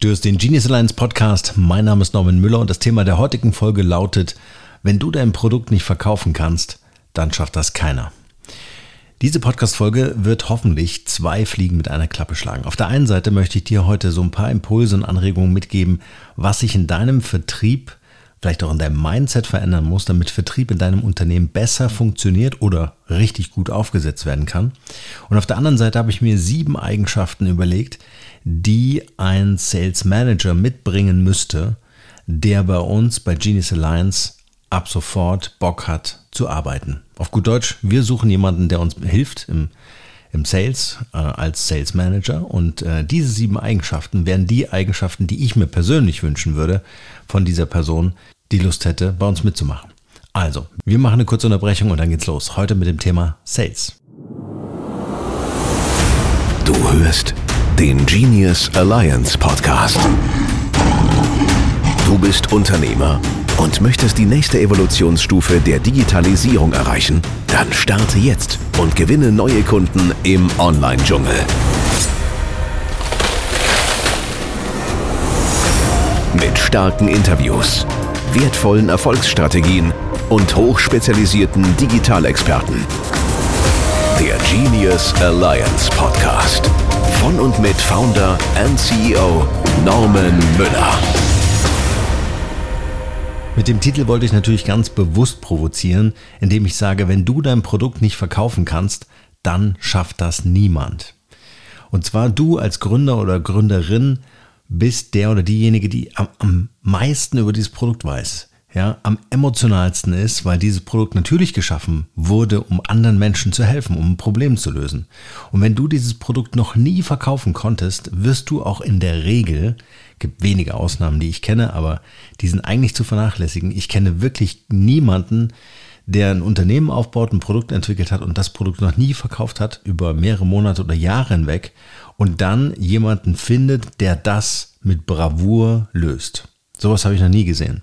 Du hast den Genius Alliance Podcast. Mein Name ist Norman Müller und das Thema der heutigen Folge lautet, wenn du dein Produkt nicht verkaufen kannst, dann schafft das keiner. Diese Podcast-Folge wird hoffentlich zwei Fliegen mit einer Klappe schlagen. Auf der einen Seite möchte ich dir heute so ein paar Impulse und Anregungen mitgeben, was sich in deinem Vertrieb, vielleicht auch in deinem Mindset verändern muss, damit Vertrieb in deinem Unternehmen besser funktioniert oder richtig gut aufgesetzt werden kann. Und auf der anderen Seite habe ich mir sieben Eigenschaften überlegt, die ein Sales Manager mitbringen müsste, der bei uns bei Genius Alliance ab sofort Bock hat zu arbeiten. Auf gut Deutsch, wir suchen jemanden, der uns hilft im, im Sales äh, als Sales Manager und äh, diese sieben Eigenschaften wären die Eigenschaften, die ich mir persönlich wünschen würde von dieser Person, die Lust hätte, bei uns mitzumachen. Also, wir machen eine kurze Unterbrechung und dann geht's los. Heute mit dem Thema Sales. Du hörst den Genius Alliance Podcast. Du bist Unternehmer und möchtest die nächste Evolutionsstufe der Digitalisierung erreichen? Dann starte jetzt und gewinne neue Kunden im Online-Dschungel. Mit starken Interviews, wertvollen Erfolgsstrategien und hochspezialisierten Digitalexperten. Der Genius Alliance Podcast. Von und mit Founder and CEO Norman Müller. Mit dem Titel wollte ich natürlich ganz bewusst provozieren, indem ich sage, wenn du dein Produkt nicht verkaufen kannst, dann schafft das niemand. Und zwar du als Gründer oder Gründerin bist der oder diejenige, die am, am meisten über dieses Produkt weiß ja, am emotionalsten ist, weil dieses Produkt natürlich geschaffen wurde, um anderen Menschen zu helfen, um ein Problem zu lösen. Und wenn du dieses Produkt noch nie verkaufen konntest, wirst du auch in der Regel, gibt wenige Ausnahmen, die ich kenne, aber die sind eigentlich zu vernachlässigen. Ich kenne wirklich niemanden, der ein Unternehmen aufbaut, ein Produkt entwickelt hat und das Produkt noch nie verkauft hat, über mehrere Monate oder Jahre hinweg, und dann jemanden findet, der das mit Bravour löst. Sowas habe ich noch nie gesehen.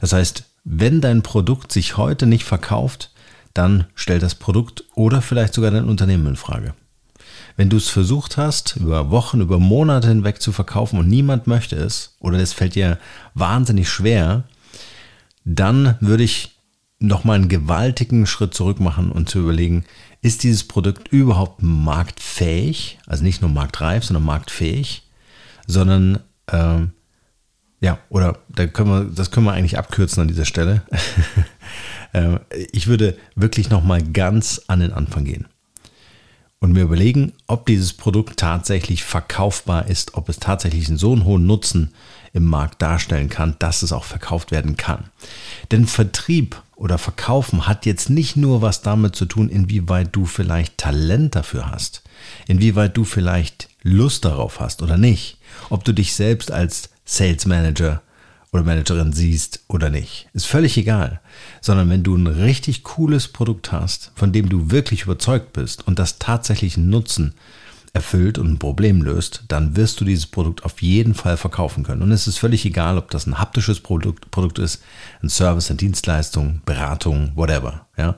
Das heißt, wenn dein Produkt sich heute nicht verkauft, dann stell das Produkt oder vielleicht sogar dein Unternehmen in Frage. Wenn du es versucht hast, über Wochen, über Monate hinweg zu verkaufen und niemand möchte es oder es fällt dir wahnsinnig schwer, dann würde ich nochmal einen gewaltigen Schritt zurück machen und zu überlegen, ist dieses Produkt überhaupt marktfähig, also nicht nur marktreif, sondern marktfähig, sondern äh, ja, oder da können wir, das können wir eigentlich abkürzen an dieser Stelle. Ähm, ich würde wirklich nochmal ganz an den Anfang gehen und mir überlegen, ob dieses Produkt tatsächlich verkaufbar ist, ob es tatsächlich so einen hohen Nutzen im Markt darstellen kann, dass es auch verkauft werden kann. Denn Vertrieb oder Verkaufen hat jetzt nicht nur was damit zu tun, inwieweit du vielleicht Talent dafür hast, inwieweit du vielleicht Lust darauf hast oder nicht, ob du dich selbst als Sales Manager oder Managerin siehst oder nicht. Ist völlig egal. Sondern wenn du ein richtig cooles Produkt hast, von dem du wirklich überzeugt bist und das tatsächlich einen Nutzen erfüllt und ein Problem löst, dann wirst du dieses Produkt auf jeden Fall verkaufen können. Und es ist völlig egal, ob das ein haptisches Produkt, Produkt ist, ein Service, eine Dienstleistung, Beratung, whatever. Ja?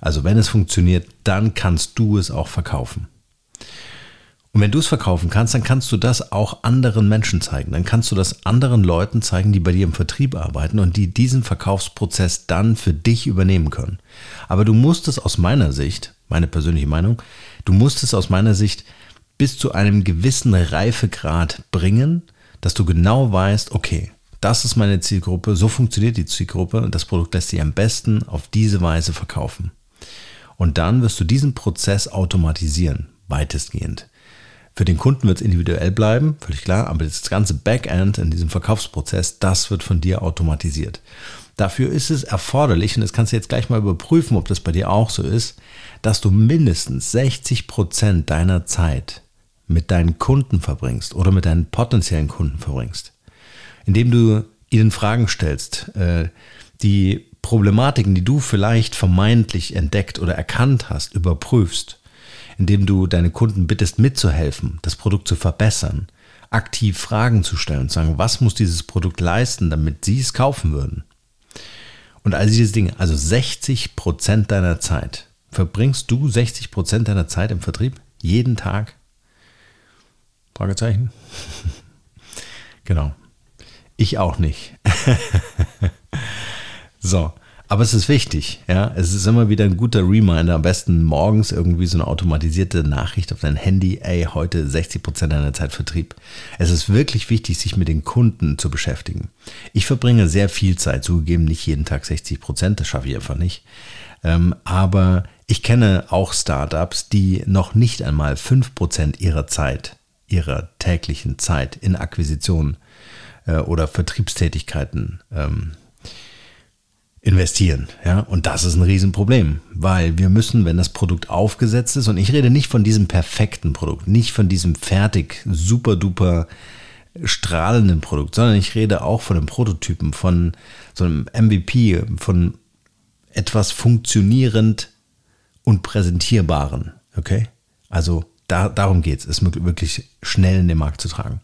Also wenn es funktioniert, dann kannst du es auch verkaufen. Und wenn du es verkaufen kannst, dann kannst du das auch anderen Menschen zeigen. Dann kannst du das anderen Leuten zeigen, die bei dir im Vertrieb arbeiten und die diesen Verkaufsprozess dann für dich übernehmen können. Aber du musst es aus meiner Sicht, meine persönliche Meinung, du musst es aus meiner Sicht bis zu einem gewissen Reifegrad bringen, dass du genau weißt, okay, das ist meine Zielgruppe, so funktioniert die Zielgruppe und das Produkt lässt sich am besten auf diese Weise verkaufen. Und dann wirst du diesen Prozess automatisieren, weitestgehend. Für den Kunden wird es individuell bleiben, völlig klar, aber das ganze Backend in diesem Verkaufsprozess, das wird von dir automatisiert. Dafür ist es erforderlich, und das kannst du jetzt gleich mal überprüfen, ob das bei dir auch so ist, dass du mindestens 60 Prozent deiner Zeit mit deinen Kunden verbringst oder mit deinen potenziellen Kunden verbringst, indem du ihnen Fragen stellst, äh, die Problematiken, die du vielleicht vermeintlich entdeckt oder erkannt hast, überprüfst indem du deine Kunden bittest, mitzuhelfen, das Produkt zu verbessern, aktiv Fragen zu stellen und zu sagen, was muss dieses Produkt leisten, damit sie es kaufen würden. Und all diese Dinge, also 60 Prozent deiner Zeit, verbringst du 60 Prozent deiner Zeit im Vertrieb? Jeden Tag? Fragezeichen. Genau. Ich auch nicht. so. Aber es ist wichtig, ja. Es ist immer wieder ein guter Reminder. Am besten morgens irgendwie so eine automatisierte Nachricht auf dein Handy. Ey, heute 60% deiner Zeit Vertrieb. Es ist wirklich wichtig, sich mit den Kunden zu beschäftigen. Ich verbringe sehr viel Zeit, zugegeben nicht jeden Tag 60%, das schaffe ich einfach nicht. Ähm, aber ich kenne auch Startups, die noch nicht einmal 5% ihrer Zeit, ihrer täglichen Zeit in Akquisitionen äh, oder Vertriebstätigkeiten ähm, investieren. Ja? Und das ist ein Riesenproblem, weil wir müssen, wenn das Produkt aufgesetzt ist, und ich rede nicht von diesem perfekten Produkt, nicht von diesem fertig, super duper strahlenden Produkt, sondern ich rede auch von einem Prototypen, von so einem MVP, von etwas funktionierend und präsentierbaren. Okay? Also da, darum geht es, es wirklich schnell in den Markt zu tragen.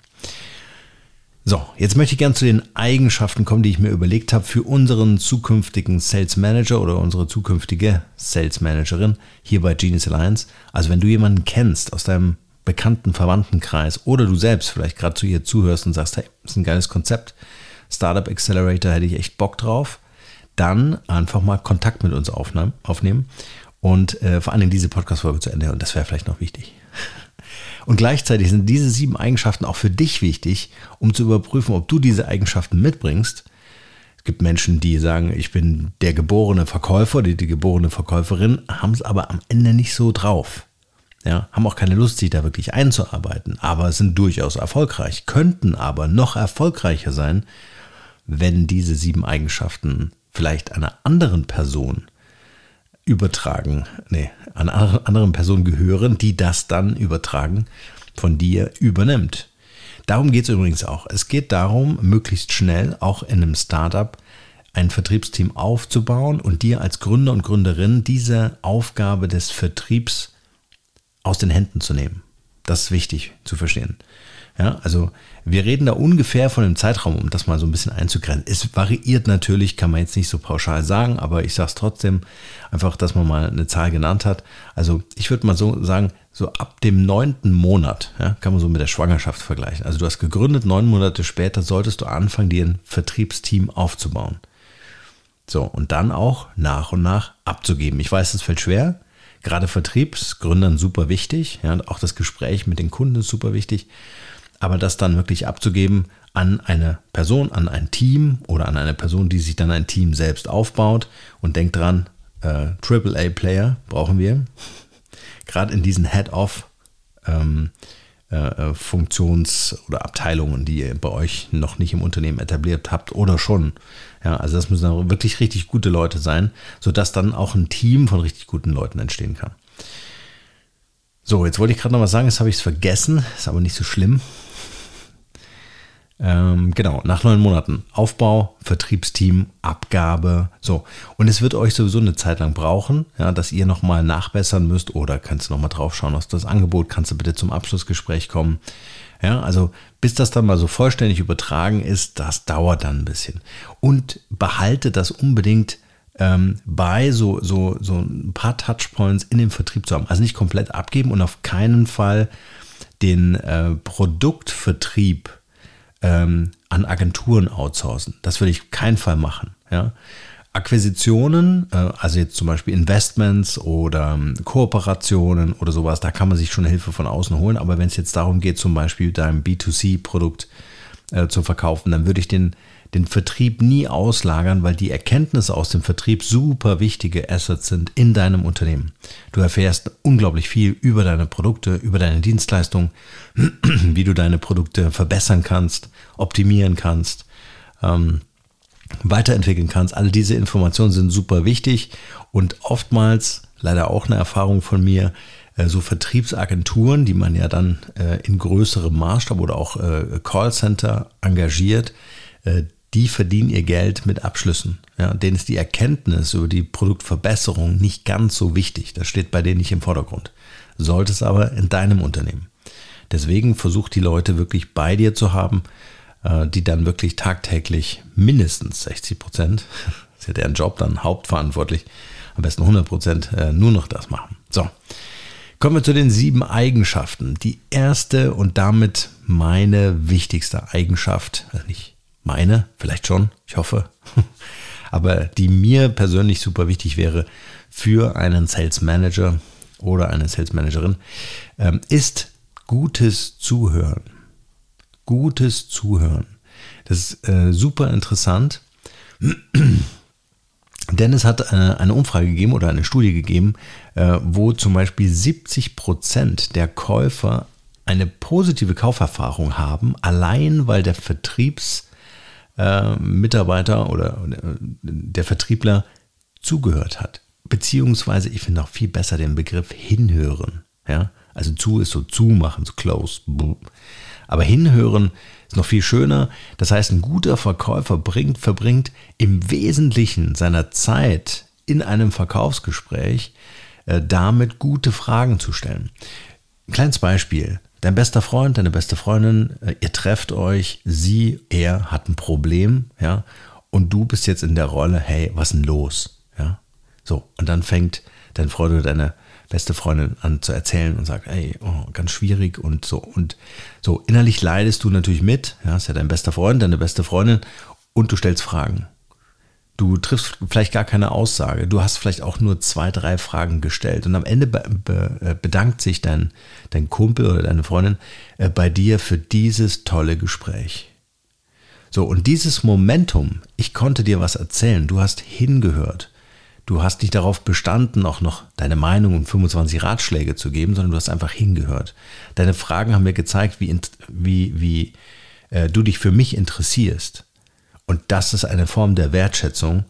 So, jetzt möchte ich gerne zu den Eigenschaften kommen, die ich mir überlegt habe für unseren zukünftigen Sales Manager oder unsere zukünftige Sales Managerin hier bei Genius Alliance. Also wenn du jemanden kennst aus deinem bekannten Verwandtenkreis oder du selbst vielleicht gerade zu ihr zuhörst und sagst, hey, das ist ein geiles Konzept, Startup Accelerator hätte ich echt Bock drauf, dann einfach mal Kontakt mit uns aufnehmen und äh, vor allen Dingen diese Podcast-Folge zu Ende und das wäre vielleicht noch wichtig. Und gleichzeitig sind diese sieben Eigenschaften auch für dich wichtig, um zu überprüfen, ob du diese Eigenschaften mitbringst. Es gibt Menschen, die sagen, ich bin der geborene Verkäufer, die, die geborene Verkäuferin, haben es aber am Ende nicht so drauf. Ja, haben auch keine Lust, sich da wirklich einzuarbeiten, aber sind durchaus erfolgreich, könnten aber noch erfolgreicher sein, wenn diese sieben Eigenschaften vielleicht einer anderen Person übertragen, nee, an anderen Personen gehören, die das dann übertragen von dir übernimmt. Darum geht es übrigens auch. Es geht darum, möglichst schnell auch in einem Startup ein Vertriebsteam aufzubauen und dir als Gründer und Gründerin diese Aufgabe des Vertriebs aus den Händen zu nehmen. Das ist wichtig zu verstehen. Ja, also wir reden da ungefähr von dem Zeitraum, um das mal so ein bisschen einzugrenzen. Es variiert natürlich, kann man jetzt nicht so pauschal sagen, aber ich sage es trotzdem, einfach, dass man mal eine Zahl genannt hat. Also ich würde mal so sagen, so ab dem neunten Monat, ja, kann man so mit der Schwangerschaft vergleichen. Also du hast gegründet, neun Monate später solltest du anfangen, dir ein Vertriebsteam aufzubauen. So, und dann auch nach und nach abzugeben. Ich weiß, es fällt schwer. Gerade Vertriebsgründern super wichtig. Ja, auch das Gespräch mit den Kunden ist super wichtig aber das dann wirklich abzugeben an eine Person, an ein Team oder an eine Person, die sich dann ein Team selbst aufbaut und denkt dran, äh, AAA-Player brauchen wir. Gerade in diesen Head-Off ähm, äh, äh, Funktions- oder Abteilungen, die ihr bei euch noch nicht im Unternehmen etabliert habt oder schon. Ja, also das müssen wirklich richtig gute Leute sein, sodass dann auch ein Team von richtig guten Leuten entstehen kann. So, jetzt wollte ich gerade noch was sagen, jetzt habe ich es vergessen, ist aber nicht so schlimm. Ähm, genau, nach neun Monaten Aufbau, Vertriebsteam, Abgabe. So, und es wird euch sowieso eine Zeit lang brauchen, ja, dass ihr nochmal nachbessern müsst oder kannst du nochmal drauf schauen, aus das Angebot, kannst du bitte zum Abschlussgespräch kommen. Ja, also bis das dann mal so vollständig übertragen ist, das dauert dann ein bisschen. Und behalte das unbedingt ähm, bei so, so, so ein paar Touchpoints in dem Vertrieb zu haben. Also nicht komplett abgeben und auf keinen Fall den äh, Produktvertrieb ähm, an Agenturen outsourcen. Das würde ich keinen Fall machen. Ja? Akquisitionen, äh, also jetzt zum Beispiel Investments oder ähm, Kooperationen oder sowas, da kann man sich schon Hilfe von außen holen. Aber wenn es jetzt darum geht, zum Beispiel dein B2C-Produkt äh, zu verkaufen, dann würde ich den den Vertrieb nie auslagern, weil die Erkenntnisse aus dem Vertrieb super wichtige Assets sind in deinem Unternehmen. Du erfährst unglaublich viel über deine Produkte, über deine Dienstleistungen, wie du deine Produkte verbessern kannst, optimieren kannst, ähm, weiterentwickeln kannst. All diese Informationen sind super wichtig und oftmals, leider auch eine Erfahrung von mir, äh, so Vertriebsagenturen, die man ja dann äh, in größerem Maßstab oder auch äh, Callcenter engagiert, die verdienen ihr Geld mit Abschlüssen. Ja, denen ist die Erkenntnis über die Produktverbesserung nicht ganz so wichtig. Das steht bei denen nicht im Vordergrund. Sollte es aber in deinem Unternehmen. Deswegen versuch die Leute wirklich bei dir zu haben, äh, die dann wirklich tagtäglich mindestens 60 Prozent, ist ja deren Job dann hauptverantwortlich, am besten 100 Prozent äh, nur noch das machen. So, kommen wir zu den sieben Eigenschaften. Die erste und damit meine wichtigste Eigenschaft, also nicht meine, vielleicht schon, ich hoffe, aber die mir persönlich super wichtig wäre für einen Sales Manager oder eine Sales Managerin, ähm, ist gutes Zuhören. Gutes Zuhören. Das ist äh, super interessant. Denn es hat äh, eine Umfrage gegeben oder eine Studie gegeben, äh, wo zum Beispiel 70 Prozent der Käufer eine positive Kauferfahrung haben, allein weil der Vertriebsmitarbeiter äh, oder der Vertriebler zugehört hat. Beziehungsweise, ich finde auch viel besser den Begriff hinhören. Ja? Also zu ist so zumachen, so close. Aber hinhören ist noch viel schöner. Das heißt, ein guter Verkäufer bringt, verbringt im Wesentlichen seiner Zeit in einem Verkaufsgespräch äh, damit, gute Fragen zu stellen. Ein kleines Beispiel. Dein bester Freund, deine beste Freundin, äh, ihr trefft euch, sie, er hat ein Problem, ja, und du bist jetzt in der Rolle, hey, was ist denn los? Ja, so, und dann fängt dein Freund oder deine beste Freundin an zu erzählen und sagt, ey, oh, ganz schwierig und so. Und so innerlich leidest du natürlich mit, ja, ist ja dein bester Freund, deine beste Freundin und du stellst Fragen. Du triffst vielleicht gar keine Aussage. Du hast vielleicht auch nur zwei, drei Fragen gestellt. Und am Ende be be äh, bedankt sich dein, dein Kumpel oder deine Freundin äh, bei dir für dieses tolle Gespräch. So, und dieses Momentum, ich konnte dir was erzählen, du hast hingehört, Du hast nicht darauf bestanden, auch noch deine Meinung und 25 Ratschläge zu geben, sondern du hast einfach hingehört. Deine Fragen haben mir gezeigt, wie, wie, wie äh, du dich für mich interessierst. Und das ist eine Form der Wertschätzung,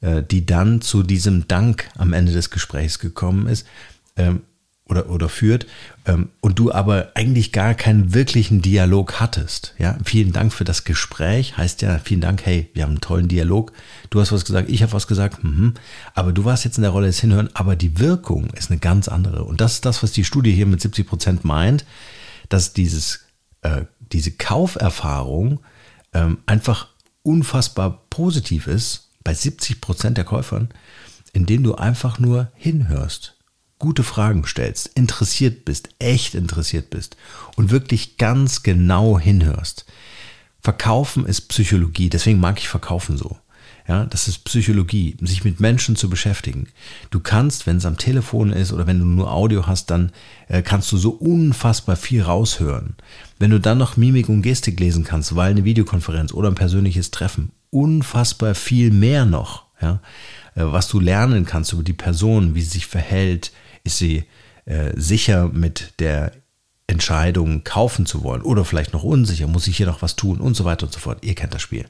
äh, die dann zu diesem Dank am Ende des Gesprächs gekommen ist. Ähm, oder, oder führt ähm, und du aber eigentlich gar keinen wirklichen Dialog hattest. Ja, vielen Dank für das Gespräch. Heißt ja, vielen Dank, hey, wir haben einen tollen Dialog. Du hast was gesagt, ich habe was gesagt, mhm. aber du warst jetzt in der Rolle des Hinhören, aber die Wirkung ist eine ganz andere. Und das ist das, was die Studie hier mit 70 Prozent meint, dass dieses, äh, diese Kauferfahrung ähm, einfach unfassbar positiv ist bei 70 Prozent der Käufern, indem du einfach nur hinhörst gute Fragen stellst, interessiert bist, echt interessiert bist und wirklich ganz genau hinhörst. Verkaufen ist Psychologie, deswegen mag ich Verkaufen so. Ja, das ist Psychologie, sich mit Menschen zu beschäftigen. Du kannst, wenn es am Telefon ist oder wenn du nur Audio hast, dann äh, kannst du so unfassbar viel raushören. Wenn du dann noch Mimik und Gestik lesen kannst, weil eine Videokonferenz oder ein persönliches Treffen, unfassbar viel mehr noch, ja, äh, was du lernen kannst über die Person, wie sie sich verhält, ist sie äh, sicher mit der Entscheidung kaufen zu wollen oder vielleicht noch unsicher, muss ich hier noch was tun und so weiter und so fort. Ihr kennt das Spiel.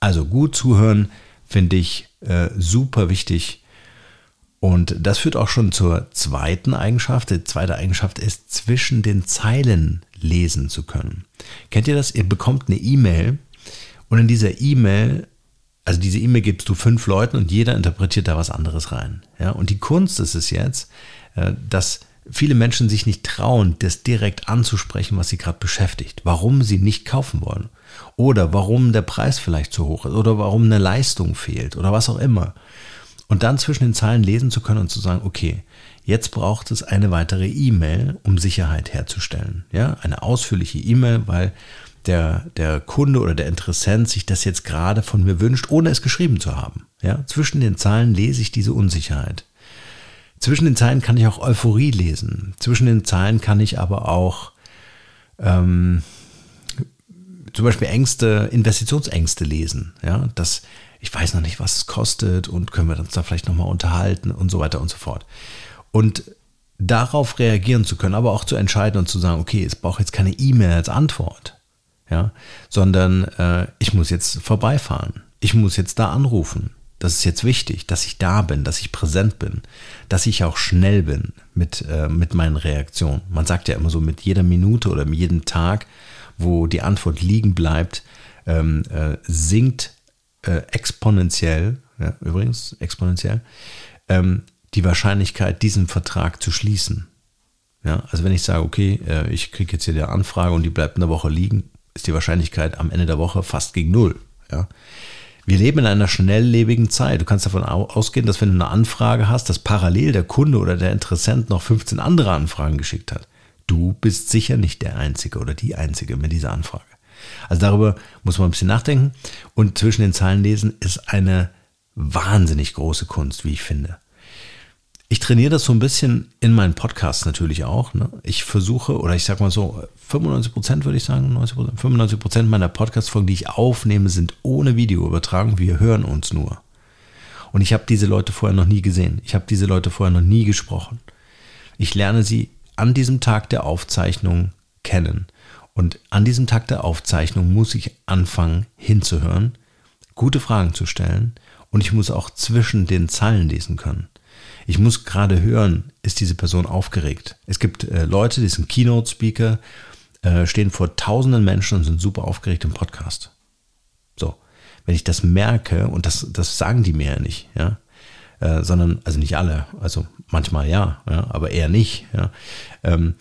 Also gut zuhören finde ich äh, super wichtig. Und das führt auch schon zur zweiten Eigenschaft. Die zweite Eigenschaft ist, zwischen den Zeilen lesen zu können. Kennt ihr das? Ihr bekommt eine E-Mail und in dieser E-Mail also diese E-Mail gibst du fünf Leuten und jeder interpretiert da was anderes rein. Ja, und die Kunst ist es jetzt, äh, dass viele Menschen sich nicht trauen, das direkt anzusprechen, was sie gerade beschäftigt, warum sie nicht kaufen wollen oder warum der Preis vielleicht zu hoch ist oder warum eine Leistung fehlt oder was auch immer. Und dann zwischen den Zeilen lesen zu können und zu sagen, okay, jetzt braucht es eine weitere E-Mail, um Sicherheit herzustellen. Ja, eine ausführliche E-Mail, weil der, der Kunde oder der Interessent sich das jetzt gerade von mir wünscht, ohne es geschrieben zu haben. Ja, zwischen den Zeilen lese ich diese Unsicherheit. Zwischen den Zeilen kann ich auch Euphorie lesen. Zwischen den Zeilen kann ich aber auch ähm, zum Beispiel Ängste, Investitionsängste lesen. Ja, das, ich weiß noch nicht, was es kostet und können wir uns da vielleicht nochmal unterhalten und so weiter und so fort. Und darauf reagieren zu können, aber auch zu entscheiden und zu sagen, okay, es braucht jetzt keine E-Mail als Antwort ja, sondern äh, ich muss jetzt vorbeifahren. Ich muss jetzt da anrufen. Das ist jetzt wichtig, dass ich da bin, dass ich präsent bin, dass ich auch schnell bin mit, äh, mit meinen Reaktionen. Man sagt ja immer so, mit jeder Minute oder mit jedem Tag, wo die Antwort liegen bleibt, ähm, äh, sinkt äh, exponentiell, ja, übrigens exponentiell, ähm, die Wahrscheinlichkeit, diesen Vertrag zu schließen. Ja, also wenn ich sage, okay, äh, ich kriege jetzt hier die Anfrage und die bleibt eine Woche liegen, ist die Wahrscheinlichkeit am Ende der Woche fast gegen Null. Ja. Wir leben in einer schnelllebigen Zeit. Du kannst davon ausgehen, dass wenn du eine Anfrage hast, dass parallel der Kunde oder der Interessent noch 15 andere Anfragen geschickt hat. du bist sicher nicht der Einzige oder die Einzige mit dieser Anfrage. Also darüber muss man ein bisschen nachdenken. Und zwischen den Zeilen lesen ist eine wahnsinnig große Kunst, wie ich finde. Ich trainiere das so ein bisschen in meinen Podcasts natürlich auch. Ne? Ich versuche, oder ich sag mal so, 95 Prozent würde ich sagen, 90%, 95 Prozent meiner Podcast-Folgen, die ich aufnehme, sind ohne Videoübertragung. Wir hören uns nur. Und ich habe diese Leute vorher noch nie gesehen. Ich habe diese Leute vorher noch nie gesprochen. Ich lerne sie an diesem Tag der Aufzeichnung kennen. Und an diesem Tag der Aufzeichnung muss ich anfangen hinzuhören, gute Fragen zu stellen und ich muss auch zwischen den Zeilen lesen können. Ich muss gerade hören, ist diese Person aufgeregt. Es gibt äh, Leute, die sind Keynote-Speaker, äh, stehen vor tausenden Menschen und sind super aufgeregt im Podcast. So, wenn ich das merke, und das, das sagen die mir ja nicht, ja, äh, sondern, also nicht alle, also manchmal ja, ja aber eher nicht, ja, ähm,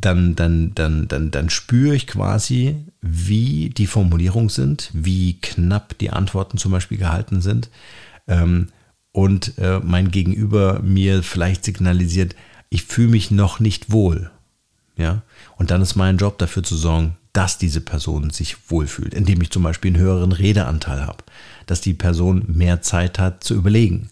dann, dann, dann, dann, dann spüre ich quasi, wie die Formulierungen sind, wie knapp die Antworten zum Beispiel gehalten sind. Ähm, und äh, mein Gegenüber mir vielleicht signalisiert, ich fühle mich noch nicht wohl. Ja, und dann ist mein Job dafür zu sorgen, dass diese Person sich wohlfühlt, indem ich zum Beispiel einen höheren Redeanteil habe, dass die Person mehr Zeit hat zu überlegen.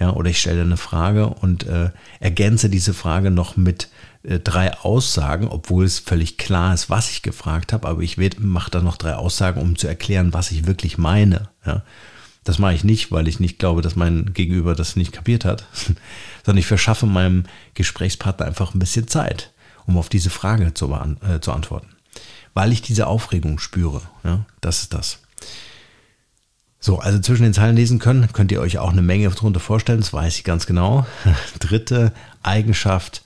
Ja, oder ich stelle eine Frage und äh, ergänze diese Frage noch mit äh, drei Aussagen, obwohl es völlig klar ist, was ich gefragt habe, aber ich mache da noch drei Aussagen, um zu erklären, was ich wirklich meine. Ja. Das mache ich nicht, weil ich nicht glaube, dass mein Gegenüber das nicht kapiert hat, sondern ich verschaffe meinem Gesprächspartner einfach ein bisschen Zeit, um auf diese Frage zu, äh, zu antworten. Weil ich diese Aufregung spüre. Ja, das ist das. So, also zwischen den Zeilen lesen können, könnt ihr euch auch eine Menge darunter vorstellen, das weiß ich ganz genau. Dritte Eigenschaft,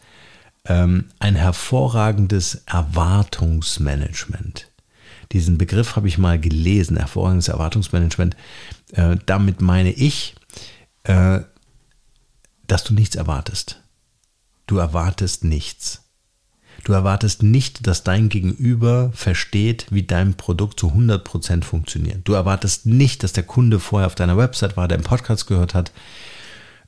ähm, ein hervorragendes Erwartungsmanagement. Diesen Begriff habe ich mal gelesen, hervorragendes Erwartungsmanagement. Äh, damit meine ich, äh, dass du nichts erwartest. Du erwartest nichts. Du erwartest nicht, dass dein Gegenüber versteht, wie dein Produkt zu 100% funktioniert. Du erwartest nicht, dass der Kunde vorher auf deiner Website war, deinen Podcast gehört hat,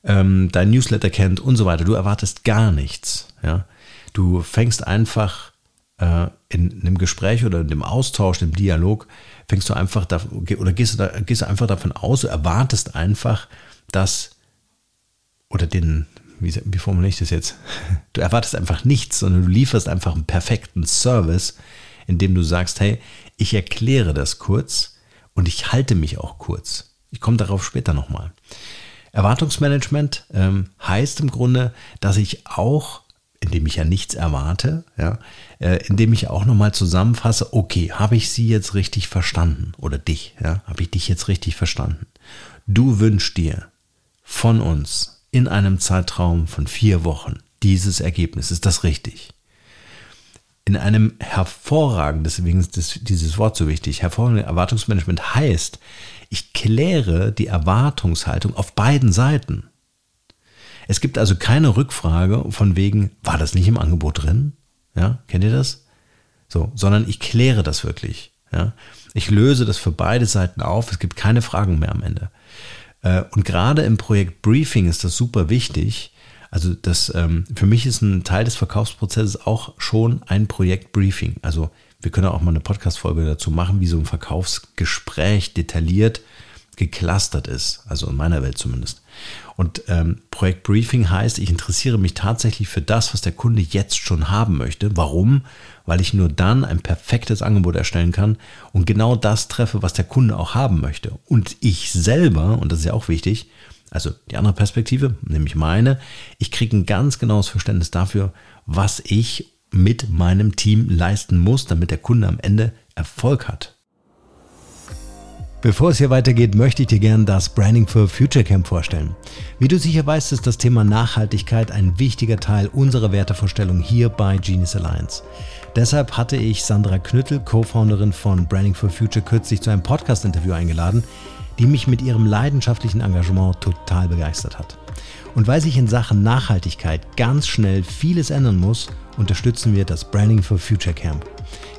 ähm, dein Newsletter kennt und so weiter. Du erwartest gar nichts. Ja? Du fängst einfach äh, in einem Gespräch oder in dem Austausch, im Dialog, fängst du einfach da, oder gehst da, gehst einfach davon aus, du erwartest einfach, dass, oder den, wie, wie formuliere ich das jetzt? Du erwartest einfach nichts, sondern du lieferst einfach einen perfekten Service, indem du sagst, hey, ich erkläre das kurz und ich halte mich auch kurz. Ich komme darauf später nochmal. Erwartungsmanagement ähm, heißt im Grunde, dass ich auch indem ich ja nichts erwarte, ja, äh, indem ich auch nochmal zusammenfasse, okay, habe ich sie jetzt richtig verstanden oder dich, ja, habe ich dich jetzt richtig verstanden? Du wünschst dir von uns in einem Zeitraum von vier Wochen dieses Ergebnis, ist das richtig? In einem hervorragenden, deswegen ist dieses Wort so wichtig, hervorragendes Erwartungsmanagement heißt, ich kläre die Erwartungshaltung auf beiden Seiten. Es gibt also keine Rückfrage von wegen, war das nicht im Angebot drin? Ja, kennt ihr das? So, sondern ich kläre das wirklich. Ja, ich löse das für beide Seiten auf. Es gibt keine Fragen mehr am Ende. Äh, und gerade im Projekt Briefing ist das super wichtig. Also das ähm, für mich ist ein Teil des Verkaufsprozesses auch schon ein Projekt Briefing. Also wir können auch mal eine Podcast-Folge dazu machen, wie so ein Verkaufsgespräch detailliert geclustert ist, also in meiner Welt zumindest. Und ähm, Projekt Briefing heißt, ich interessiere mich tatsächlich für das, was der Kunde jetzt schon haben möchte. Warum? Weil ich nur dann ein perfektes Angebot erstellen kann und genau das treffe, was der Kunde auch haben möchte. Und ich selber, und das ist ja auch wichtig, also die andere Perspektive, nämlich meine, ich kriege ein ganz genaues Verständnis dafür, was ich mit meinem Team leisten muss, damit der Kunde am Ende Erfolg hat. Bevor es hier weitergeht, möchte ich dir gerne das Branding for Future Camp vorstellen. Wie du sicher weißt, ist das Thema Nachhaltigkeit ein wichtiger Teil unserer Wertevorstellung hier bei Genius Alliance. Deshalb hatte ich Sandra Knüttel, Co-Founderin von Branding for Future, kürzlich zu einem Podcast-Interview eingeladen, die mich mit ihrem leidenschaftlichen Engagement total begeistert hat. Und weil sich in Sachen Nachhaltigkeit ganz schnell vieles ändern muss, unterstützen wir das Branding for Future Camp.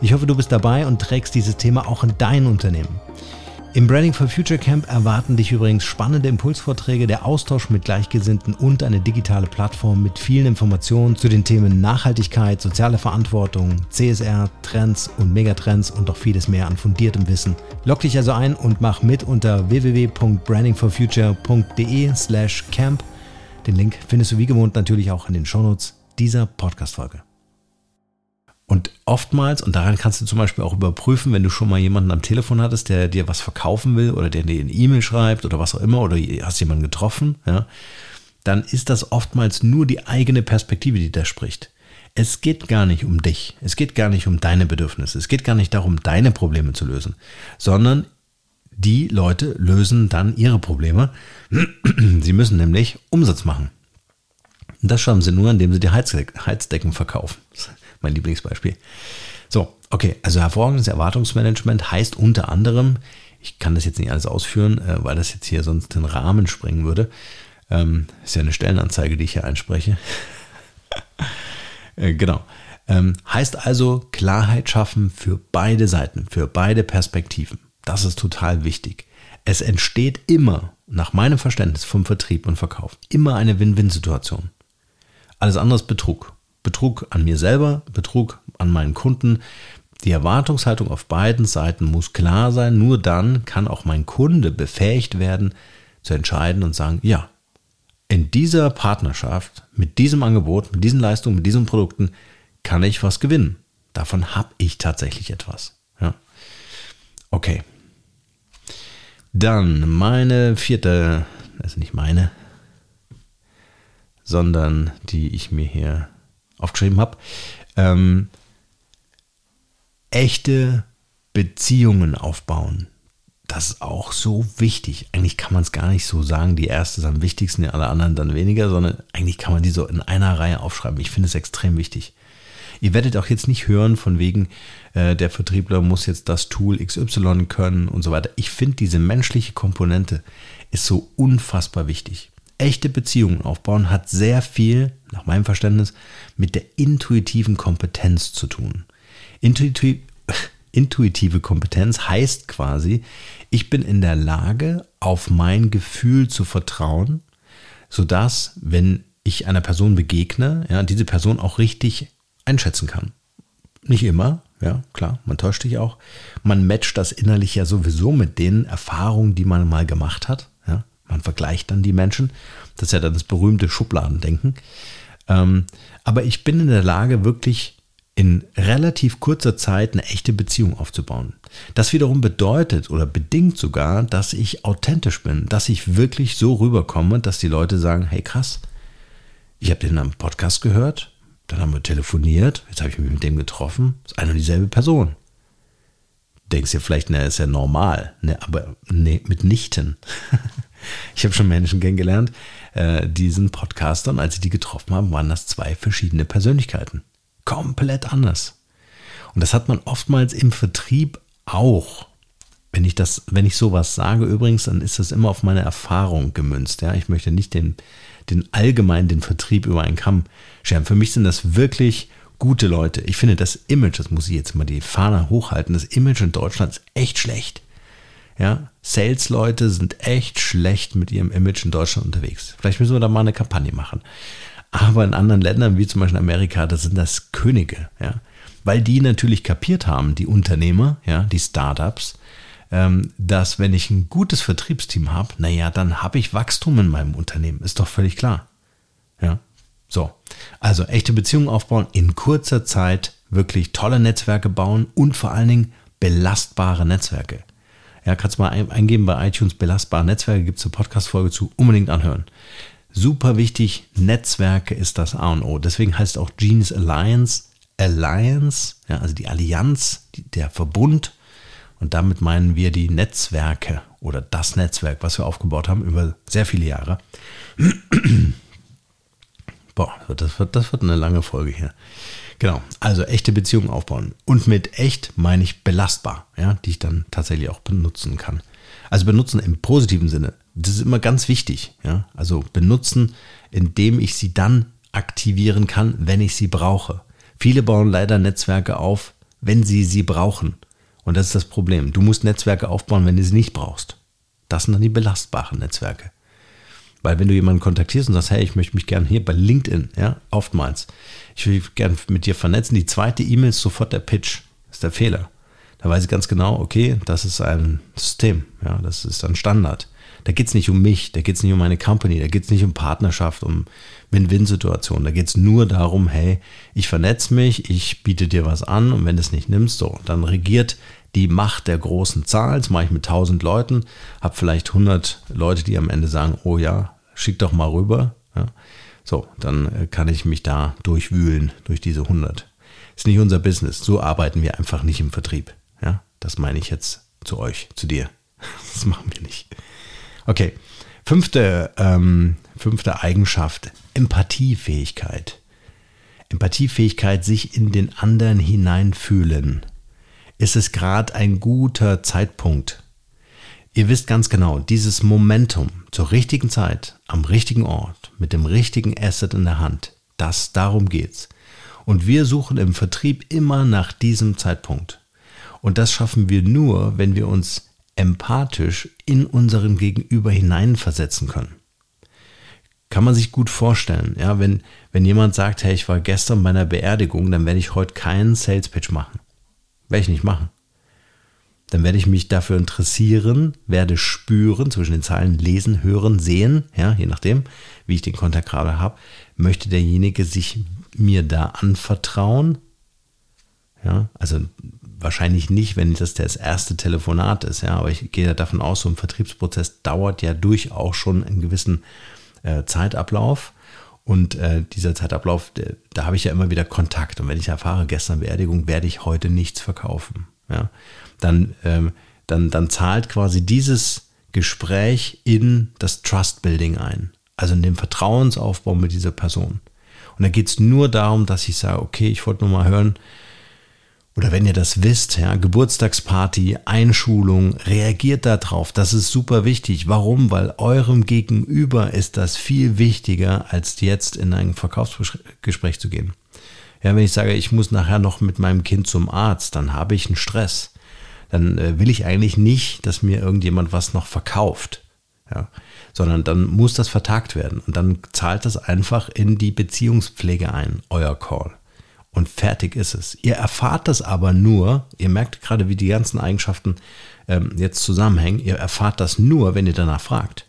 Ich hoffe, du bist dabei und trägst dieses Thema auch in dein Unternehmen. Im Branding for Future Camp erwarten dich übrigens spannende Impulsvorträge, der Austausch mit Gleichgesinnten und eine digitale Plattform mit vielen Informationen zu den Themen Nachhaltigkeit, soziale Verantwortung, CSR, Trends und Megatrends und noch vieles mehr an fundiertem Wissen. Log dich also ein und mach mit unter www.brandingforfuture.de slash camp. Den Link findest du wie gewohnt natürlich auch in den Shownotes dieser Podcast-Folge. Und oftmals, und daran kannst du zum Beispiel auch überprüfen, wenn du schon mal jemanden am Telefon hattest, der dir was verkaufen will oder der dir eine E-Mail schreibt oder was auch immer, oder hast jemanden getroffen, ja, dann ist das oftmals nur die eigene Perspektive, die da spricht. Es geht gar nicht um dich. Es geht gar nicht um deine Bedürfnisse. Es geht gar nicht darum, deine Probleme zu lösen, sondern die Leute lösen dann ihre Probleme. Sie müssen nämlich Umsatz machen. Und das schaffen sie nur, indem sie die Heizdecken verkaufen mein Lieblingsbeispiel. So, okay, also hervorragendes Erwartungsmanagement heißt unter anderem, ich kann das jetzt nicht alles ausführen, äh, weil das jetzt hier sonst den Rahmen sprengen würde. Ähm, ist ja eine Stellenanzeige, die ich hier einspreche. äh, genau. Ähm, heißt also Klarheit schaffen für beide Seiten, für beide Perspektiven. Das ist total wichtig. Es entsteht immer, nach meinem Verständnis vom Vertrieb und Verkauf, immer eine Win-Win-Situation. Alles andere ist Betrug. Betrug an mir selber, Betrug an meinen Kunden. Die Erwartungshaltung auf beiden Seiten muss klar sein. Nur dann kann auch mein Kunde befähigt werden, zu entscheiden und sagen, ja, in dieser Partnerschaft, mit diesem Angebot, mit diesen Leistungen, mit diesen Produkten kann ich was gewinnen. Davon habe ich tatsächlich etwas. Ja. Okay. Dann meine vierte, also nicht meine, sondern die ich mir hier aufgeschrieben habe. Ähm, echte Beziehungen aufbauen. Das ist auch so wichtig. Eigentlich kann man es gar nicht so sagen, die erste ist am wichtigsten, alle anderen dann weniger, sondern eigentlich kann man die so in einer Reihe aufschreiben. Ich finde es extrem wichtig. Ihr werdet auch jetzt nicht hören von wegen, äh, der Vertriebler muss jetzt das Tool XY können und so weiter. Ich finde diese menschliche Komponente ist so unfassbar wichtig echte Beziehungen aufbauen hat sehr viel, nach meinem Verständnis, mit der intuitiven Kompetenz zu tun. Intuitiv, intuitive Kompetenz heißt quasi, ich bin in der Lage, auf mein Gefühl zu vertrauen, sodass, wenn ich einer Person begegne, ja, diese Person auch richtig einschätzen kann. Nicht immer, ja, klar, man täuscht sich auch. Man matcht das innerlich ja sowieso mit den Erfahrungen, die man mal gemacht hat. Man vergleicht dann die Menschen. Das ist ja dann das berühmte Schubladendenken. Ähm, aber ich bin in der Lage, wirklich in relativ kurzer Zeit eine echte Beziehung aufzubauen. Das wiederum bedeutet oder bedingt sogar, dass ich authentisch bin, dass ich wirklich so rüberkomme, dass die Leute sagen, hey krass, ich habe den am Podcast gehört, dann haben wir telefoniert, jetzt habe ich mich mit dem getroffen, ist eine und dieselbe Person. Denkst dir vielleicht, na, ist ja normal, ne, aber nee, mitnichten. Ich habe schon Menschen kennengelernt, äh, diesen Podcaster, und als ich die getroffen habe, waren das zwei verschiedene Persönlichkeiten. Komplett anders. Und das hat man oftmals im Vertrieb auch. Wenn ich das, wenn ich sowas sage übrigens, dann ist das immer auf meine Erfahrung gemünzt. Ja, ich möchte nicht den, den allgemeinen, den Vertrieb über einen Kamm scheren. Für mich sind das wirklich gute Leute. Ich finde das Image, das muss ich jetzt mal die Fahne hochhalten, das Image in Deutschland ist echt schlecht. Ja, Sales-Leute sind echt schlecht mit ihrem Image in Deutschland unterwegs. Vielleicht müssen wir da mal eine Kampagne machen. Aber in anderen Ländern, wie zum Beispiel Amerika, da sind das Könige, ja. Weil die natürlich kapiert haben, die Unternehmer, ja, die Startups, ähm, dass wenn ich ein gutes Vertriebsteam habe, naja, dann habe ich Wachstum in meinem Unternehmen. Ist doch völlig klar. Ja. So. Also echte Beziehungen aufbauen, in kurzer Zeit wirklich tolle Netzwerke bauen und vor allen Dingen belastbare Netzwerke. Ja, kannst du mal eingeben bei iTunes belastbare Netzwerke, gibt es eine Podcast-Folge zu, unbedingt anhören. Super wichtig, Netzwerke ist das A und O. Deswegen heißt auch Genius Alliance Alliance, ja, also die Allianz, die, der Verbund. Und damit meinen wir die Netzwerke oder das Netzwerk, was wir aufgebaut haben über sehr viele Jahre. Boah, das wird, das wird eine lange Folge hier. Genau, also echte Beziehungen aufbauen. Und mit echt meine ich belastbar, ja, die ich dann tatsächlich auch benutzen kann. Also benutzen im positiven Sinne. Das ist immer ganz wichtig, ja. Also benutzen, indem ich sie dann aktivieren kann, wenn ich sie brauche. Viele bauen leider Netzwerke auf, wenn sie sie brauchen. Und das ist das Problem. Du musst Netzwerke aufbauen, wenn du sie nicht brauchst. Das sind dann die belastbaren Netzwerke. Weil wenn du jemanden kontaktierst und sagst, hey, ich möchte mich gerne hier bei LinkedIn, ja, oftmals, ich will gerne mit dir vernetzen, die zweite E-Mail ist sofort der Pitch, ist der Fehler. Da weiß ich ganz genau, okay, das ist ein System, ja, das ist ein Standard. Da geht es nicht um mich, da geht es nicht um meine Company, da geht es nicht um Partnerschaft, um Win-Win-Situation. Da geht es nur darum, hey, ich vernetze mich, ich biete dir was an und wenn du es nicht nimmst, so, dann regiert die Macht der großen Zahl. Das mache ich mit 1000 Leuten, habe vielleicht 100 Leute, die am Ende sagen, oh ja, schick doch mal rüber. Ja. So, dann äh, kann ich mich da durchwühlen durch diese 100. Ist nicht unser Business. So arbeiten wir einfach nicht im Vertrieb. Ja, das meine ich jetzt zu euch, zu dir. Das machen wir nicht. Okay, fünfte, ähm, fünfte Eigenschaft, Empathiefähigkeit. Empathiefähigkeit, sich in den anderen hineinfühlen ist es gerade ein guter Zeitpunkt. Ihr wisst ganz genau, dieses Momentum zur richtigen Zeit, am richtigen Ort, mit dem richtigen Asset in der Hand, das darum geht's. Und wir suchen im Vertrieb immer nach diesem Zeitpunkt. Und das schaffen wir nur, wenn wir uns empathisch in unseren Gegenüber hineinversetzen können. Kann man sich gut vorstellen, ja, wenn, wenn jemand sagt, hey, ich war gestern bei einer Beerdigung, dann werde ich heute keinen Sales Pitch machen. Werde ich nicht machen. Dann werde ich mich dafür interessieren, werde spüren, zwischen den Zeilen lesen, hören, sehen, ja, je nachdem, wie ich den Kontakt gerade habe. Möchte derjenige sich mir da anvertrauen? Ja, also wahrscheinlich nicht, wenn das das erste Telefonat ist, ja, aber ich gehe davon aus, so ein Vertriebsprozess dauert ja durchaus schon einen gewissen äh, Zeitablauf. Und äh, dieser Zeitablauf, der, da habe ich ja immer wieder Kontakt. Und wenn ich erfahre, gestern Beerdigung, werde ich heute nichts verkaufen. Ja? Dann, ähm, dann, dann zahlt quasi dieses Gespräch in das Trust Building ein. Also in den Vertrauensaufbau mit dieser Person. Und da geht es nur darum, dass ich sage, okay, ich wollte nur mal hören, oder wenn ihr das wisst, ja, Geburtstagsparty, Einschulung, reagiert darauf. Das ist super wichtig. Warum? Weil eurem Gegenüber ist das viel wichtiger, als jetzt in ein Verkaufsgespräch zu gehen. Ja, wenn ich sage, ich muss nachher noch mit meinem Kind zum Arzt, dann habe ich einen Stress. Dann äh, will ich eigentlich nicht, dass mir irgendjemand was noch verkauft. Ja, sondern dann muss das vertagt werden. Und dann zahlt das einfach in die Beziehungspflege ein, euer Call und fertig ist es. Ihr erfahrt das aber nur, ihr merkt gerade, wie die ganzen Eigenschaften ähm, jetzt zusammenhängen, ihr erfahrt das nur, wenn ihr danach fragt.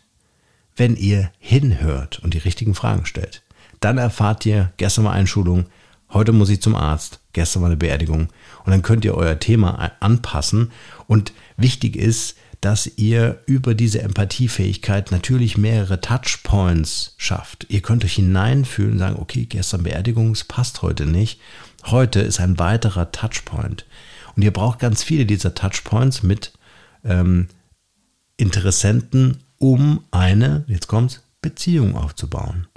Wenn ihr hinhört und die richtigen Fragen stellt. Dann erfahrt ihr, gestern war Einschulung, heute muss ich zum Arzt, gestern war eine Beerdigung. Und dann könnt ihr euer Thema anpassen. Und wichtig ist, dass ihr über diese Empathiefähigkeit natürlich mehrere Touchpoints schafft. Ihr könnt euch hineinfühlen und sagen, okay, gestern Beerdigung, es passt heute nicht. Heute ist ein weiterer Touchpoint. Und ihr braucht ganz viele dieser Touchpoints mit ähm, Interessenten, um eine, jetzt kommt's, Beziehung aufzubauen.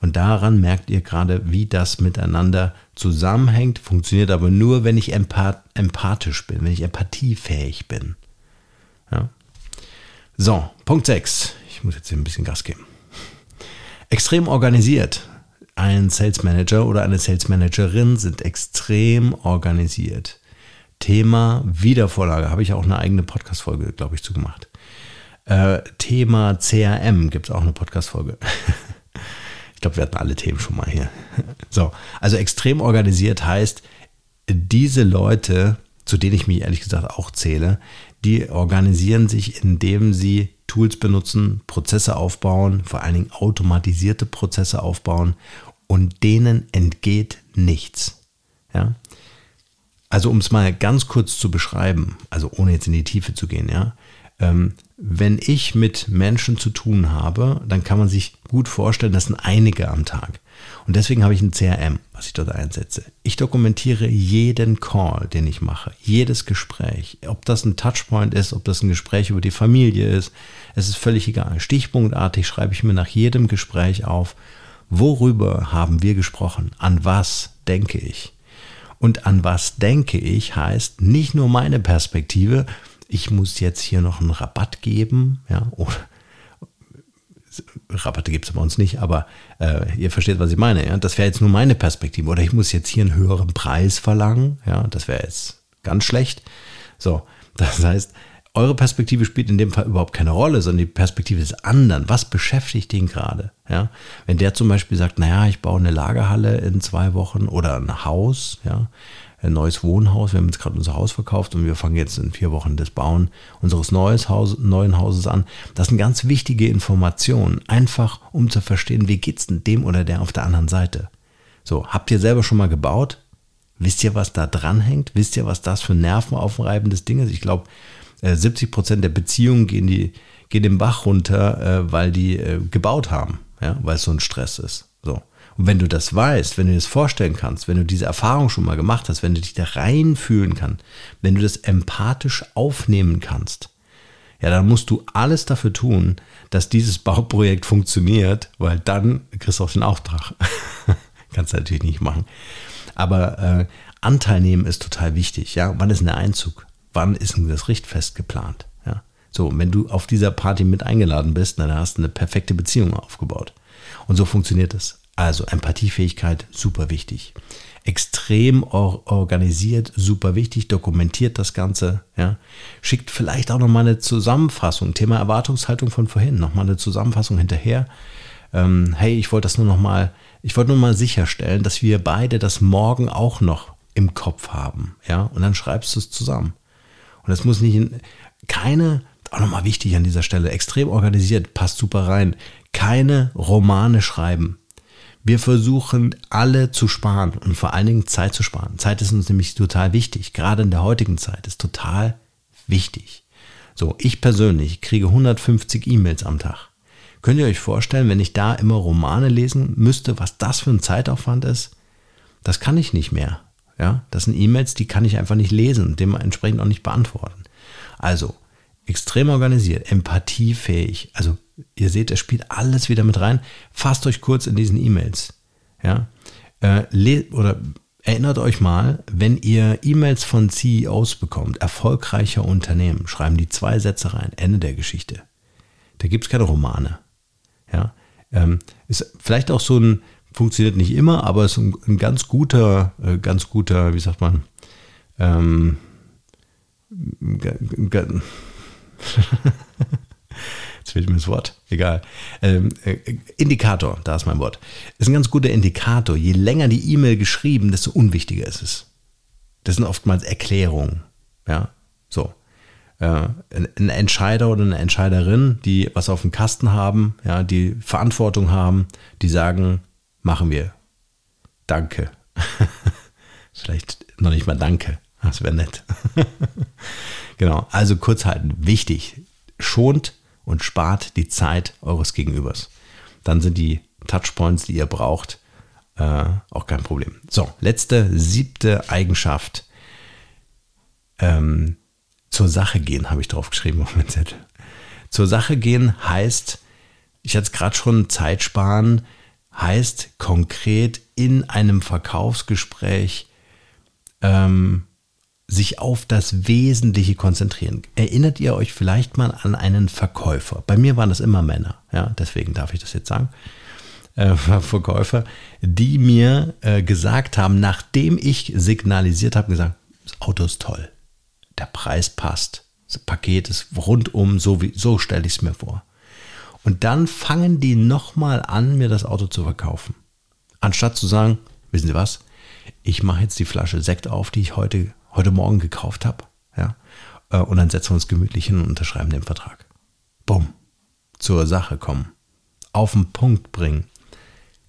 Und daran merkt ihr gerade, wie das miteinander zusammenhängt, funktioniert aber nur, wenn ich empath empathisch bin, wenn ich empathiefähig bin. So, Punkt 6. Ich muss jetzt hier ein bisschen Gas geben. Extrem organisiert. Ein Sales Manager oder eine Sales Managerin sind extrem organisiert. Thema Wiedervorlage. Habe ich auch eine eigene Podcast-Folge, glaube ich, zugemacht. Äh, Thema CRM gibt es auch eine Podcast-Folge. ich glaube, wir hatten alle Themen schon mal hier. so, also extrem organisiert heißt, diese Leute, zu denen ich mich ehrlich gesagt auch zähle, die organisieren sich, indem sie Tools benutzen, Prozesse aufbauen, vor allen Dingen automatisierte Prozesse aufbauen und denen entgeht nichts. Ja? Also um es mal ganz kurz zu beschreiben, also ohne jetzt in die Tiefe zu gehen, ja, ähm, wenn ich mit Menschen zu tun habe, dann kann man sich gut vorstellen, das sind einige am Tag. Und deswegen habe ich ein CRM, was ich dort einsetze. Ich dokumentiere jeden Call, den ich mache, jedes Gespräch. Ob das ein Touchpoint ist, ob das ein Gespräch über die Familie ist, es ist völlig egal. Stichpunktartig schreibe ich mir nach jedem Gespräch auf, worüber haben wir gesprochen, an was denke ich. Und an was denke ich heißt nicht nur meine Perspektive, ich muss jetzt hier noch einen Rabatt geben, ja, oder Rabatte gibt es bei uns nicht, aber äh, ihr versteht, was ich meine. Ja? Das wäre jetzt nur meine Perspektive. Oder ich muss jetzt hier einen höheren Preis verlangen. Ja, das wäre jetzt ganz schlecht. So, das heißt, eure Perspektive spielt in dem Fall überhaupt keine Rolle, sondern die Perspektive des anderen. Was beschäftigt den gerade? Ja, wenn der zum Beispiel sagt, naja, ich baue eine Lagerhalle in zwei Wochen oder ein Haus, ja, ein neues Wohnhaus. Wir haben jetzt gerade unser Haus verkauft und wir fangen jetzt in vier Wochen das Bauen unseres neues Haus, neuen Hauses an. Das sind ganz wichtige Informationen, einfach um zu verstehen, wie geht's denn dem oder der auf der anderen Seite. So, habt ihr selber schon mal gebaut? Wisst ihr, was da dranhängt? Wisst ihr, was das für nervenaufreibendes Ding ist? Ich glaube, 70 äh, Prozent der Beziehungen gehen, die, gehen den Bach runter, äh, weil die äh, gebaut haben, ja, weil es so ein Stress ist. So. Und wenn du das weißt, wenn du dir das vorstellen kannst, wenn du diese Erfahrung schon mal gemacht hast, wenn du dich da reinfühlen kannst, wenn du das empathisch aufnehmen kannst, ja, dann musst du alles dafür tun, dass dieses Bauprojekt funktioniert, weil dann kriegst du auch den Auftrag. kannst du natürlich nicht machen. Aber äh, Anteil nehmen ist total wichtig. Ja, wann ist denn der Einzug? wann ist denn das Richtfest geplant? Ja? So, wenn du auf dieser Party mit eingeladen bist, dann hast du eine perfekte Beziehung aufgebaut. Und so funktioniert es. Also Empathiefähigkeit, super wichtig. Extrem or organisiert, super wichtig, dokumentiert das Ganze, ja. Schickt vielleicht auch nochmal eine Zusammenfassung, Thema Erwartungshaltung von vorhin, nochmal eine Zusammenfassung hinterher. Ähm, hey, ich wollte das nur nochmal, ich wollte nur mal sicherstellen, dass wir beide das morgen auch noch im Kopf haben, ja. Und dann schreibst du es zusammen. Und das muss nicht in, keine, auch nochmal wichtig an dieser Stelle, extrem organisiert, passt super rein, keine Romane schreiben. Wir versuchen alle zu sparen und vor allen Dingen Zeit zu sparen. Zeit ist uns nämlich total wichtig. Gerade in der heutigen Zeit ist total wichtig. So, ich persönlich kriege 150 E-Mails am Tag. Könnt ihr euch vorstellen, wenn ich da immer Romane lesen müsste, was das für ein Zeitaufwand ist? Das kann ich nicht mehr. Ja, das sind E-Mails, die kann ich einfach nicht lesen und dementsprechend auch nicht beantworten. Also, extrem organisiert, empathiefähig. Also, ihr seht, es spielt alles wieder mit rein. Fasst euch kurz in diesen E-Mails. Ja, äh, oder erinnert euch mal, wenn ihr E-Mails von CEOs bekommt, erfolgreicher Unternehmen, schreiben die zwei Sätze rein, Ende der Geschichte. Da gibt es keine Romane. Ja, ähm, ist vielleicht auch so ein, Funktioniert nicht immer, aber ist ein, ein ganz guter, äh, ganz guter, wie sagt man, ähm, jetzt fehlt mir das Wort, egal. Ähm, äh, Indikator, da ist mein Wort. Ist ein ganz guter Indikator. Je länger die E-Mail geschrieben, desto unwichtiger ist es. Das sind oftmals Erklärungen. Ja, so. Äh, ein Entscheider oder eine Entscheiderin, die was auf dem Kasten haben, ja, die Verantwortung haben, die sagen, machen wir. Danke. Vielleicht noch nicht mal Danke. Das wäre nett. genau. Also kurz halten. Wichtig. Schont und spart die Zeit eures Gegenübers. Dann sind die Touchpoints, die ihr braucht, äh, auch kein Problem. So, letzte, siebte Eigenschaft. Ähm, zur Sache gehen, habe ich drauf geschrieben auf meinem Zettel. Zur Sache gehen heißt, ich hatte es gerade schon, Zeit sparen, heißt konkret in einem Verkaufsgespräch ähm, sich auf das Wesentliche konzentrieren. Erinnert ihr euch vielleicht mal an einen Verkäufer? Bei mir waren das immer Männer, ja, deswegen darf ich das jetzt sagen. Äh, Verkäufer, die mir äh, gesagt haben, nachdem ich signalisiert habe, gesagt, das Auto ist toll, der Preis passt, das Paket ist rundum, so, so stelle ich es mir vor. Und dann fangen die nochmal an, mir das Auto zu verkaufen. Anstatt zu sagen, wissen Sie was, ich mache jetzt die Flasche Sekt auf, die ich heute, heute Morgen gekauft habe. Ja? Äh, und dann setzen wir uns gemütlich hin und unterschreiben den Vertrag. Bumm. Zur Sache kommen. Auf den Punkt bringen.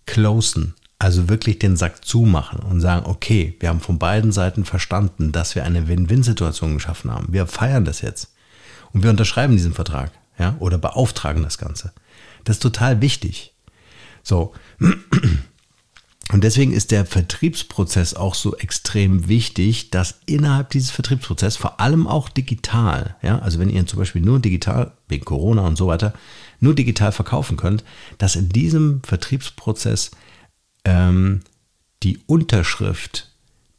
Closen. Also wirklich den Sack zumachen und sagen, okay, wir haben von beiden Seiten verstanden, dass wir eine Win-Win-Situation geschaffen haben. Wir feiern das jetzt. Und wir unterschreiben diesen Vertrag ja, oder beauftragen das Ganze. Das ist total wichtig. So. Und deswegen ist der Vertriebsprozess auch so extrem wichtig, dass innerhalb dieses Vertriebsprozesses, vor allem auch digital, ja, also wenn ihr zum Beispiel nur digital, wegen Corona und so weiter, nur digital verkaufen könnt, dass in diesem Vertriebsprozess ähm, die Unterschrift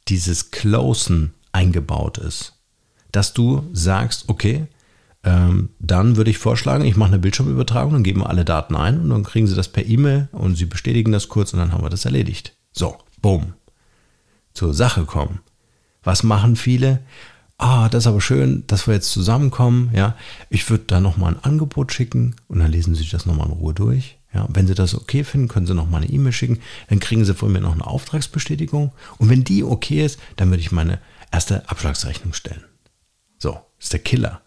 dieses Closen eingebaut ist. Dass du sagst, okay, ähm, dann würde ich vorschlagen, ich mache eine Bildschirmübertragung, dann geben wir alle Daten ein und dann kriegen Sie das per E-Mail und Sie bestätigen das kurz und dann haben wir das erledigt. So, bumm. Zur Sache kommen. Was machen viele? ah, das ist aber schön, dass wir jetzt zusammenkommen, ja, ich würde da nochmal ein Angebot schicken und dann lesen Sie das nochmal in Ruhe durch. Ja, wenn Sie das okay finden, können Sie nochmal eine E-Mail schicken, dann kriegen Sie von mir noch eine Auftragsbestätigung und wenn die okay ist, dann würde ich meine erste Abschlagsrechnung stellen. So, ist der Killer.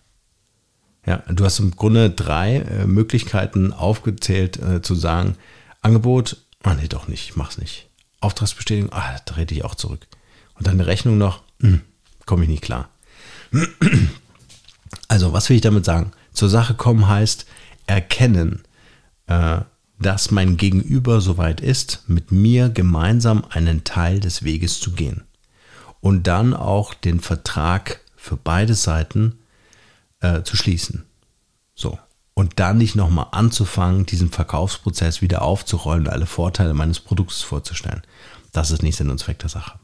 Ja, du hast im Grunde drei äh, Möglichkeiten aufgezählt, äh, zu sagen, Angebot, ah nee, doch nicht, ich mach's nicht. Auftragsbestätigung, ah, da rede ich auch zurück. Und dann eine Rechnung noch, hm, komme ich nicht klar. Also, was will ich damit sagen? Zur Sache kommen heißt erkennen, äh, dass mein Gegenüber soweit ist, mit mir gemeinsam einen Teil des Weges zu gehen. Und dann auch den Vertrag für beide Seiten äh, zu schließen. So. Und dann nicht nochmal anzufangen, diesen Verkaufsprozess wieder aufzurollen und alle Vorteile meines Produkts vorzustellen. Das ist nicht Sinn und Zweck der Sache.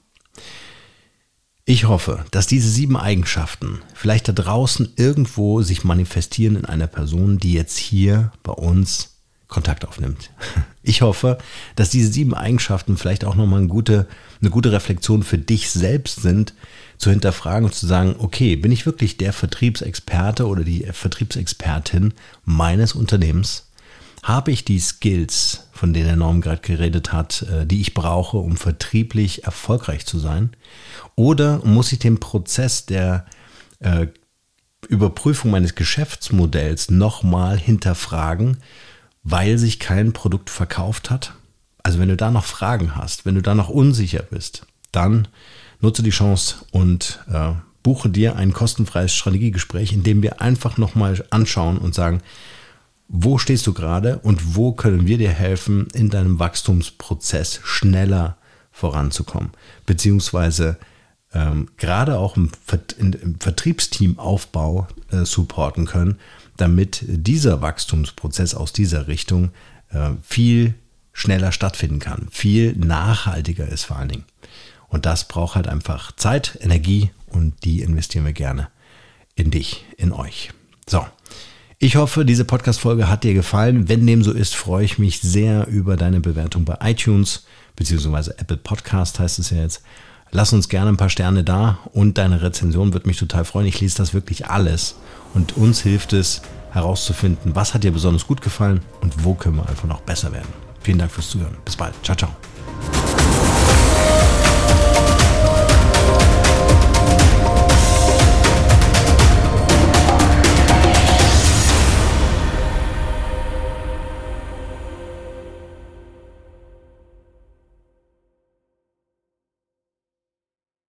Ich hoffe, dass diese sieben Eigenschaften vielleicht da draußen irgendwo sich manifestieren in einer Person, die jetzt hier bei uns Kontakt aufnimmt. Ich hoffe, dass diese sieben Eigenschaften vielleicht auch nochmal eine gute, eine gute Reflexion für dich selbst sind, zu hinterfragen und zu sagen, okay, bin ich wirklich der Vertriebsexperte oder die Vertriebsexpertin meines Unternehmens? Habe ich die Skills, von denen der Norm gerade geredet hat, äh, die ich brauche, um vertrieblich erfolgreich zu sein? Oder muss ich den Prozess der äh, Überprüfung meines Geschäftsmodells nochmal hinterfragen, weil sich kein Produkt verkauft hat? Also wenn du da noch Fragen hast, wenn du da noch unsicher bist, dann nutze die Chance und äh, buche dir ein kostenfreies Strategiegespräch, in dem wir einfach nochmal anschauen und sagen, wo stehst du gerade und wo können wir dir helfen, in deinem Wachstumsprozess schneller voranzukommen, beziehungsweise ähm, gerade auch im, Vertriebsteamaufbau äh, supporten können, damit dieser Wachstumsprozess aus dieser Richtung äh, viel schneller stattfinden kann, viel nachhaltiger ist vor allen Dingen. Und das braucht halt einfach Zeit, Energie und die investieren wir gerne in dich, in euch. So. Ich hoffe, diese Podcast-Folge hat dir gefallen. Wenn dem so ist, freue ich mich sehr über deine Bewertung bei iTunes, beziehungsweise Apple Podcast heißt es ja jetzt lass uns gerne ein paar Sterne da und deine Rezension würde mich total freuen. Ich lese das wirklich alles und uns hilft es herauszufinden, was hat dir besonders gut gefallen und wo können wir einfach noch besser werden. Vielen Dank fürs Zuhören. Bis bald. Ciao, ciao.